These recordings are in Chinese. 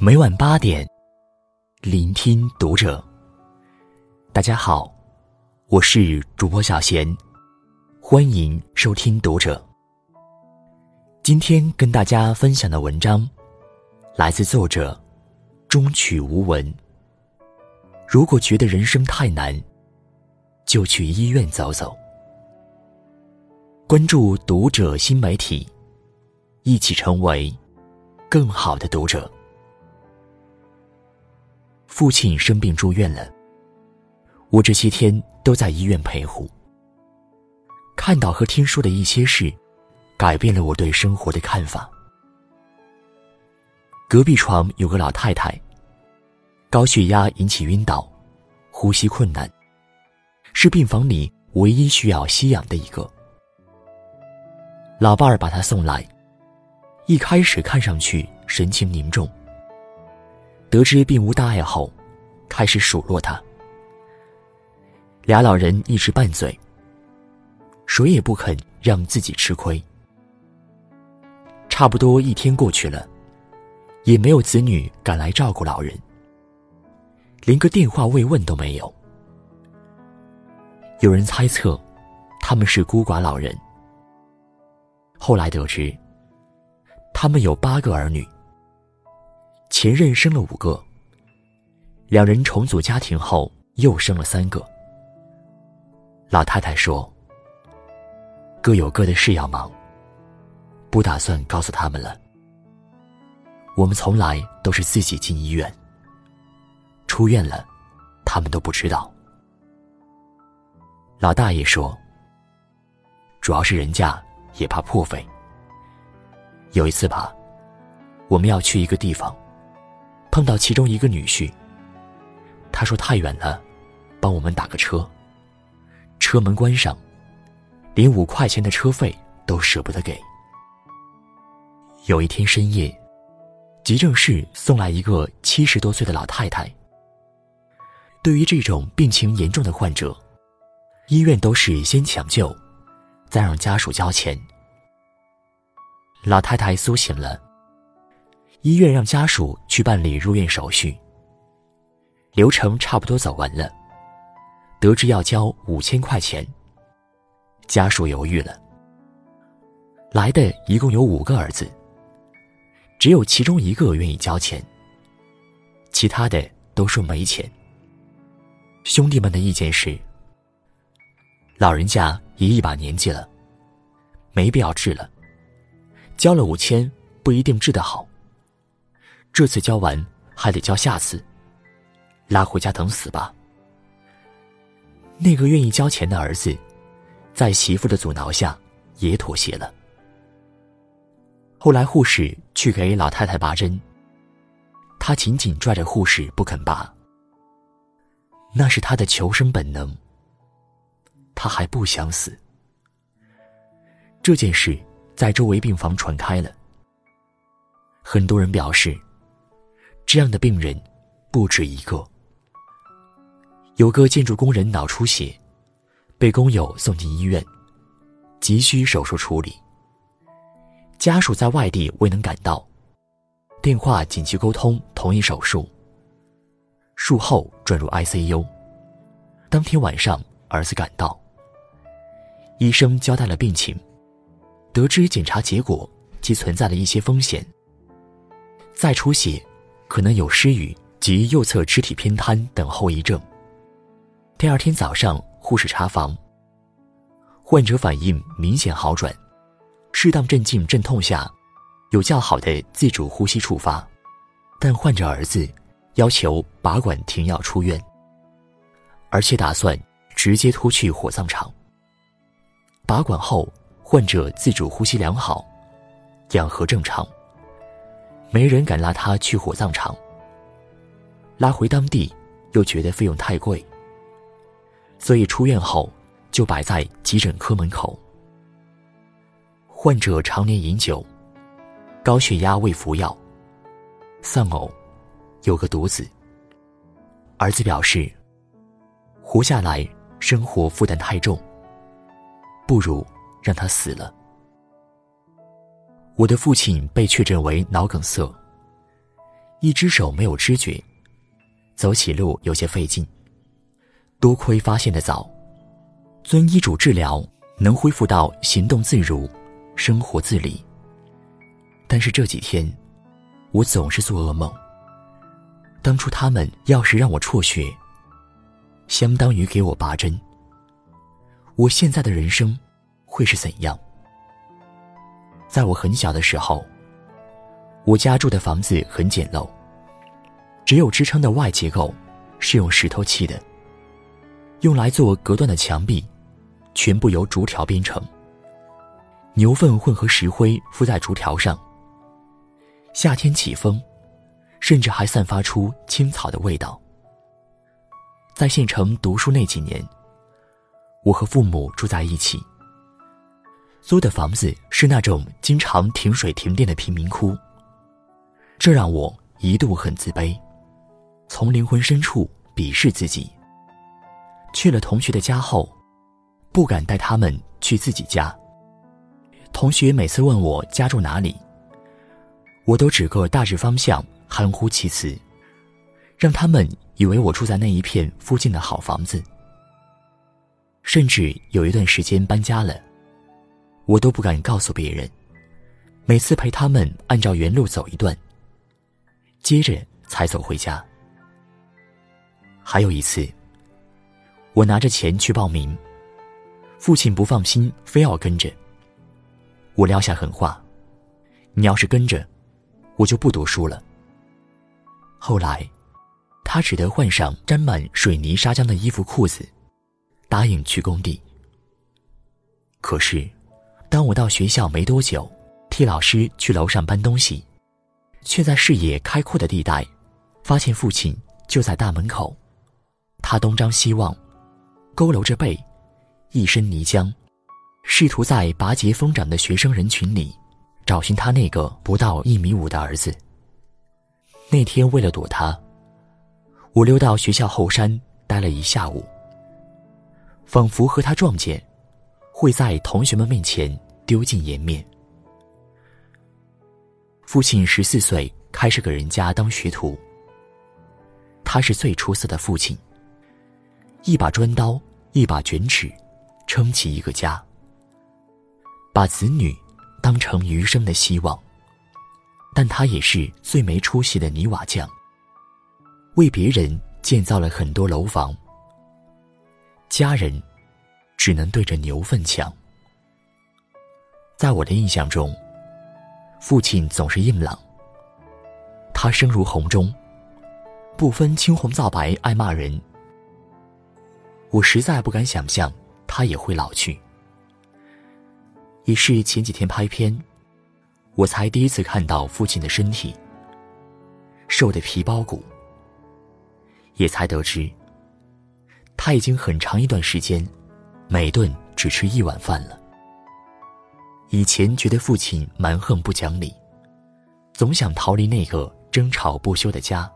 每晚八点，聆听读者。大家好，我是主播小贤，欢迎收听读者。今天跟大家分享的文章，来自作者中曲无闻。如果觉得人生太难，就去医院走走。关注读者新媒体，一起成为更好的读者。父亲生病住院了，我这些天都在医院陪护。看到和听说的一些事，改变了我对生活的看法。隔壁床有个老太太，高血压引起晕倒，呼吸困难，是病房里唯一需要吸氧的一个。老伴儿把他送来，一开始看上去神情凝重。得知并无大碍后，开始数落他。俩老人一直拌嘴，谁也不肯让自己吃亏。差不多一天过去了，也没有子女赶来照顾老人，连个电话慰问都没有。有人猜测，他们是孤寡老人。后来得知，他们有八个儿女。前任生了五个，两人重组家庭后又生了三个。老太太说：“各有各的事要忙，不打算告诉他们了。我们从来都是自己进医院，出院了，他们都不知道。”老大爷说：“主要是人家。”也怕破费。有一次吧，我们要去一个地方，碰到其中一个女婿。他说太远了，帮我们打个车。车门关上，连五块钱的车费都舍不得给。有一天深夜，急诊室送来一个七十多岁的老太太。对于这种病情严重的患者，医院都是先抢救。再让家属交钱。老太太苏醒了，医院让家属去办理入院手续。流程差不多走完了，得知要交五千块钱，家属犹豫了。来的一共有五个儿子，只有其中一个愿意交钱，其他的都说没钱。兄弟们的意见是。老人家也一把年纪了，没必要治了。交了五千不一定治得好。这次交完还得交下次，拉回家等死吧。那个愿意交钱的儿子，在媳妇的阻挠下也妥协了。后来护士去给老太太拔针，他紧紧拽着护士不肯拔，那是他的求生本能。他还不想死。这件事在周围病房传开了，很多人表示，这样的病人不止一个。有个建筑工人脑出血，被工友送进医院，急需手术处理。家属在外地未能赶到，电话紧急沟通同意手术。术后转入 ICU。当天晚上，儿子赶到。医生交代了病情，得知检查结果即存在了一些风险。再出血，可能有失语及右侧肢体偏瘫等后遗症。第二天早上，护士查房，患者反应明显好转，适当镇静镇痛下，有较好的自主呼吸触发，但患者儿子要求拔管停药出院，而且打算直接拖去火葬场。拔管后，患者自主呼吸良好，氧合正常。没人敢拉他去火葬场。拉回当地，又觉得费用太贵，所以出院后就摆在急诊科门口。患者常年饮酒，高血压未服药，丧偶，有个独子。儿子表示，活下来生活负担太重。不如让他死了。我的父亲被确诊为脑梗塞，一只手没有知觉，走起路有些费劲。多亏发现的早，遵医嘱治疗，能恢复到行动自如、生活自理。但是这几天，我总是做噩梦。当初他们要是让我辍学，相当于给我拔针。我现在的人生会是怎样？在我很小的时候，我家住的房子很简陋，只有支撑的外结构是用石头砌的，用来做隔断的墙壁全部由竹条编成。牛粪混合石灰敷在竹条上，夏天起风，甚至还散发出青草的味道。在县城读书那几年，我和父母住在一起。租的房子是那种经常停水停电的贫民窟，这让我一度很自卑，从灵魂深处鄙视自己。去了同学的家后，不敢带他们去自己家。同学每次问我家住哪里，我都指个大致方向，含糊其辞，让他们以为我住在那一片附近的好房子。甚至有一段时间搬家了。我都不敢告诉别人，每次陪他们按照原路走一段，接着才走回家。还有一次，我拿着钱去报名，父亲不放心，非要跟着。我撂下狠话：“你要是跟着，我就不读书了。”后来，他只得换上沾满水泥砂浆的衣服裤子，答应去工地。可是。当我到学校没多久，替老师去楼上搬东西，却在视野开阔的地带，发现父亲就在大门口。他东张西望，佝偻着背，一身泥浆，试图在拔节疯长的学生人群里找寻他那个不到一米五的儿子。那天为了躲他，我溜到学校后山待了一下午，仿佛和他撞见。会在同学们面前丢尽颜面。父亲十四岁开始给人家当学徒。他是最出色的父亲。一把砖刀，一把卷尺，撑起一个家。把子女当成余生的希望。但他也是最没出息的泥瓦匠。为别人建造了很多楼房。家人。只能对着牛粪抢。在我的印象中，父亲总是硬朗。他声如洪钟，不分青红皂白，爱骂人。我实在不敢想象他也会老去。也是前几天拍片，我才第一次看到父亲的身体，瘦的皮包骨。也才得知，他已经很长一段时间。每顿只吃一碗饭了。以前觉得父亲蛮横不讲理，总想逃离那个争吵不休的家，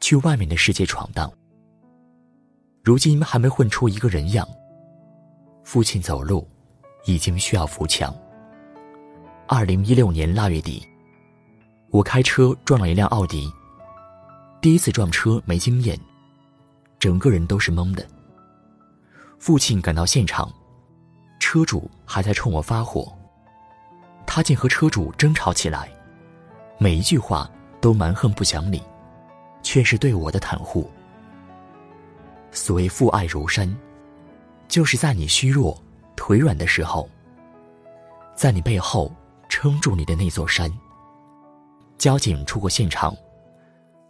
去外面的世界闯荡。如今还没混出一个人样，父亲走路已经需要扶墙。二零一六年腊月底，我开车撞了一辆奥迪。第一次撞车没经验，整个人都是懵的。父亲赶到现场，车主还在冲我发火。他竟和车主争吵起来，每一句话都蛮横不讲理，却是对我的袒护。所谓父爱如山，就是在你虚弱、腿软的时候，在你背后撑住你的那座山。交警出过现场，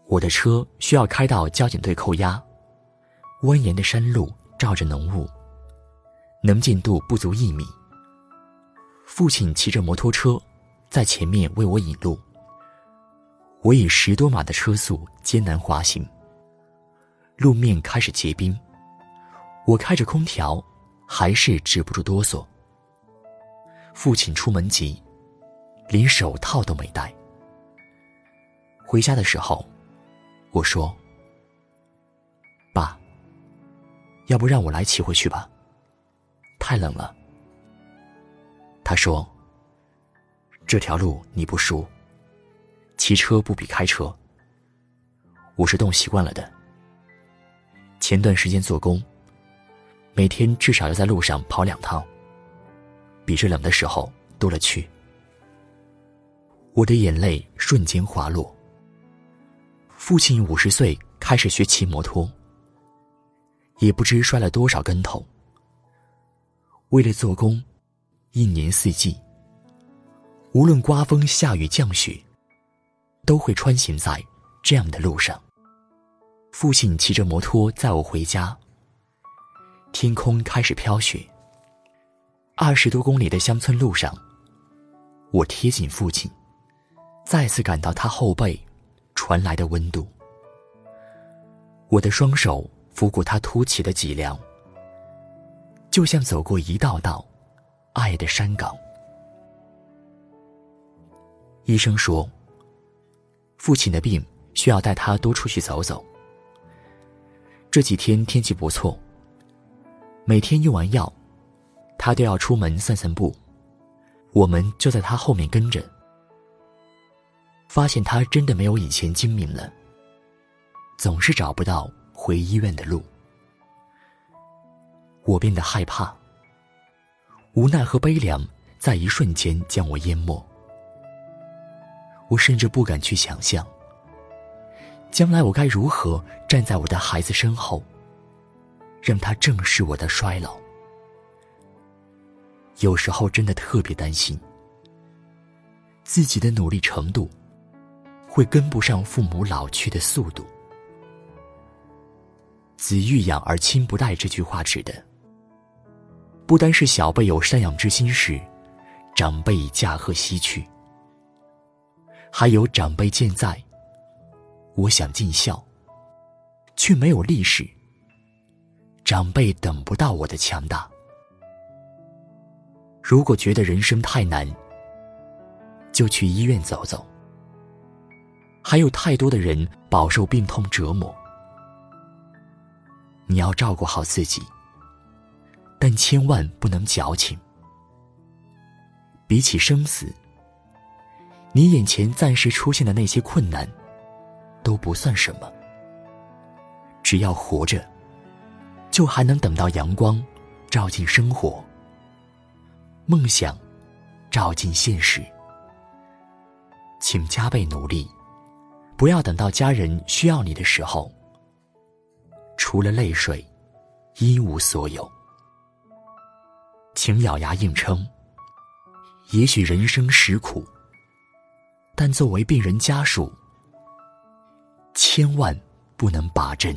我的车需要开到交警队扣押，蜿蜒的山路。罩着浓雾，能见度不足一米。父亲骑着摩托车，在前面为我引路。我以十多码的车速艰难滑行。路面开始结冰，我开着空调，还是止不住哆嗦。父亲出门急，连手套都没戴。回家的时候，我说。要不让我来骑回去吧。太冷了。他说：“这条路你不熟，骑车不比开车。我是冻习惯了的。前段时间做工，每天至少要在路上跑两趟，比这冷的时候多了去。我的眼泪瞬间滑落。父亲五十岁开始学骑摩托，也不知摔了多少跟头。为了做工，一年四季，无论刮风下雨降雪，都会穿行在这样的路上。父亲骑着摩托载我回家。天空开始飘雪。二十多公里的乡村路上，我贴近父亲，再次感到他后背传来的温度。我的双手拂过他凸起的脊梁。就像走过一道道爱的山岗。医生说，父亲的病需要带他多出去走走。这几天天气不错，每天用完药，他都要出门散散步，我们就在他后面跟着。发现他真的没有以前精明了，总是找不到回医院的路。我变得害怕，无奈和悲凉在一瞬间将我淹没。我甚至不敢去想象，将来我该如何站在我的孩子身后，让他正视我的衰老。有时候真的特别担心，自己的努力程度会跟不上父母老去的速度。子欲养而亲不待这句话指的。不单是小辈有赡养之心时，长辈已驾鹤西去；还有长辈健在，我想尽孝，却没有力时，长辈等不到我的强大。如果觉得人生太难，就去医院走走。还有太多的人饱受病痛折磨，你要照顾好自己。但千万不能矫情。比起生死，你眼前暂时出现的那些困难，都不算什么。只要活着，就还能等到阳光照进生活，梦想照进现实。请加倍努力，不要等到家人需要你的时候，除了泪水，一无所有。请咬牙硬撑。也许人生实苦，但作为病人家属，千万不能拔针。